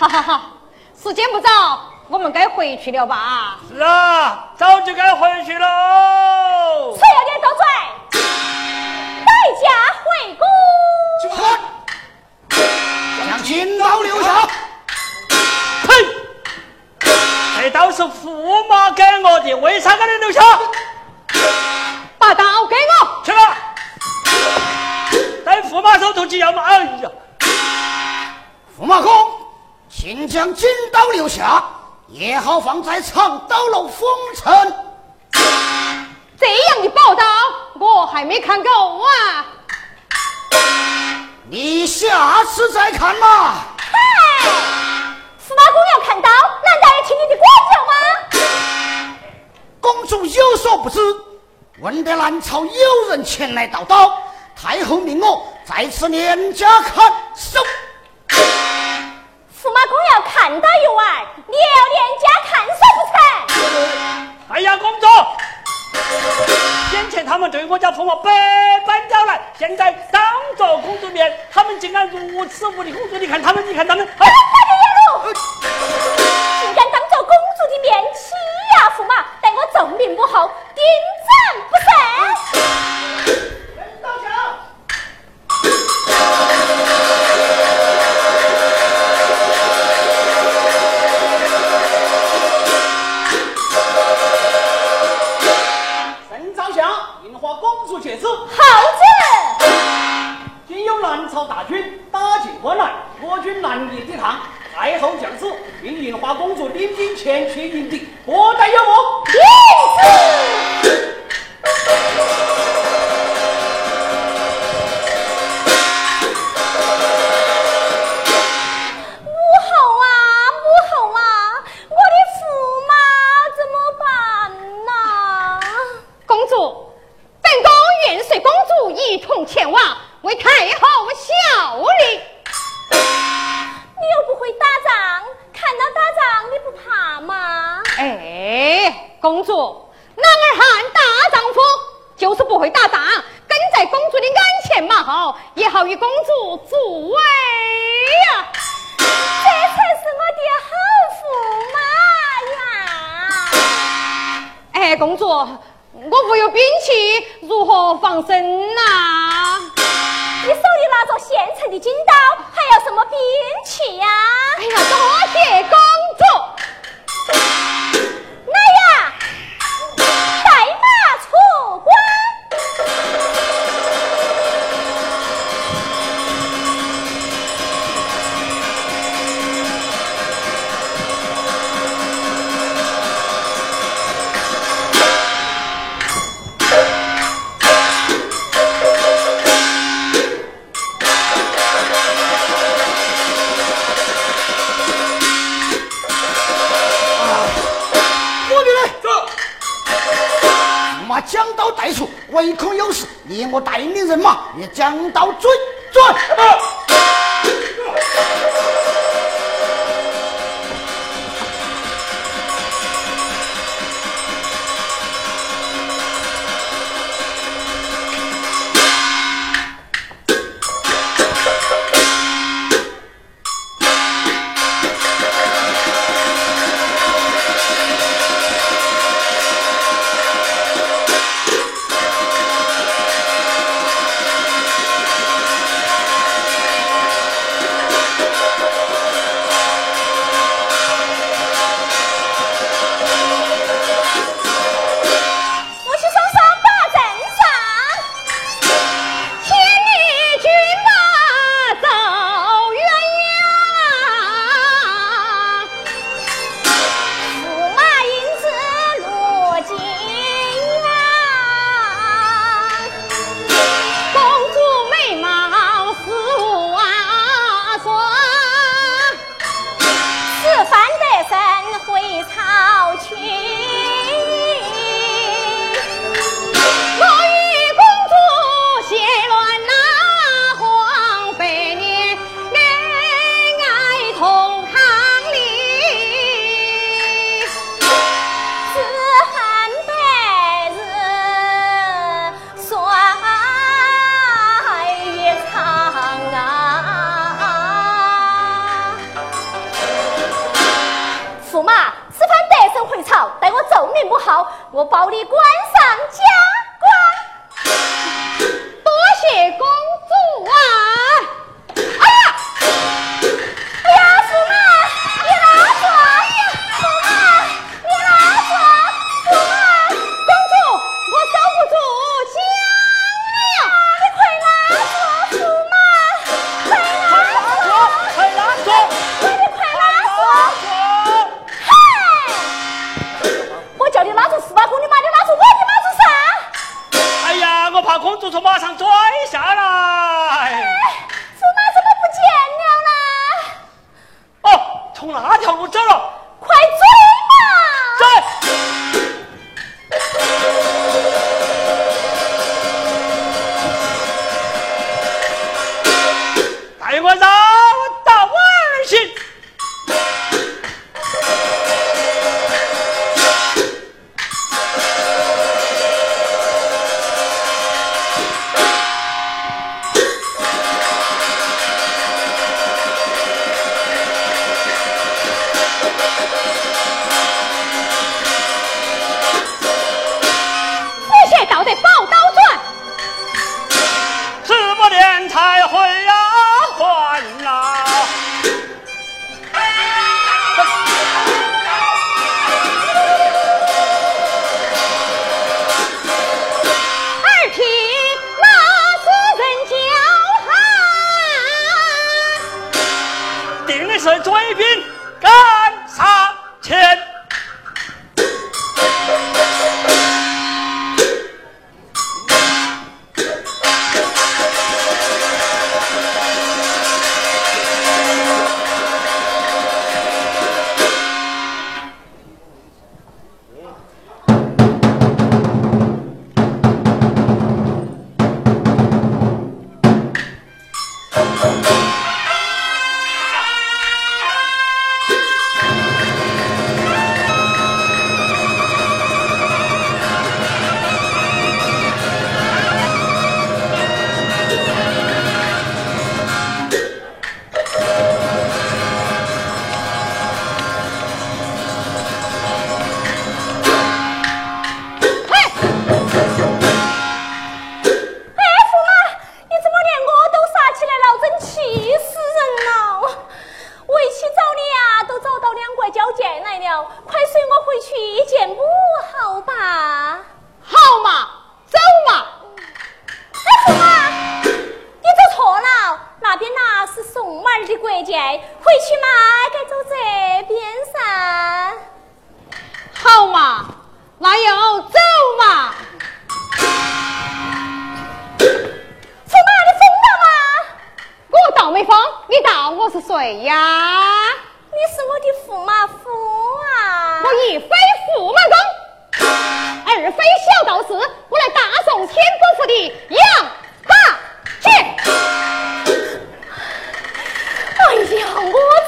好好好，时间不早，我们该回去了吧？是啊，早就该回去喽。谁要点多嘴，待价回宫。将金刀留下。嘿，这刀是驸马给我的，为啥给你留下？把刀给我，去吧。在驸马手头去要嘛？哎呀，驸马公，请将金刀留下，也好放在长刀楼封尘。这样的宝刀我还没看够啊！你下次再看嘛。嗨，驸马公要看刀，难道要听你的管教吗？公主有所不知，闻得南朝有人前来盗刀，太后命我在此连家看守。驸马公要看到一晚，你要连家看守不成？哎呀，公主，先前他们对我家驸马百般刁难，现在当着公主面，他们竟敢如此无礼。公主，你看他们，你看他们，哎，快点野路！竟敢当着公主的面欺压驸马，待我奏明母后，定斩不赦！朝大军打进关来，我军难以抵抗。太后降旨，命印花公主领兵前去迎敌，何待有误？鞍前马后，也好与公主助威呀、这才是我的好驸马呀！哎，公主，我无有兵器，如何防身呐、你手里拿着现成的金刀，还要什么兵器呀？哎呀，多谢公带领人马也将刀追转。命不好我保你关上家。定是追兵，赶上前。国界回去嘛，该走这边噻。好嘛，那又走嘛。驸马你疯了吗？我倒没疯，你倒我是谁呀？你是我的驸马夫啊！我一非驸马公，二非小道士，我来大宋天官府的杨大戒。哎呀我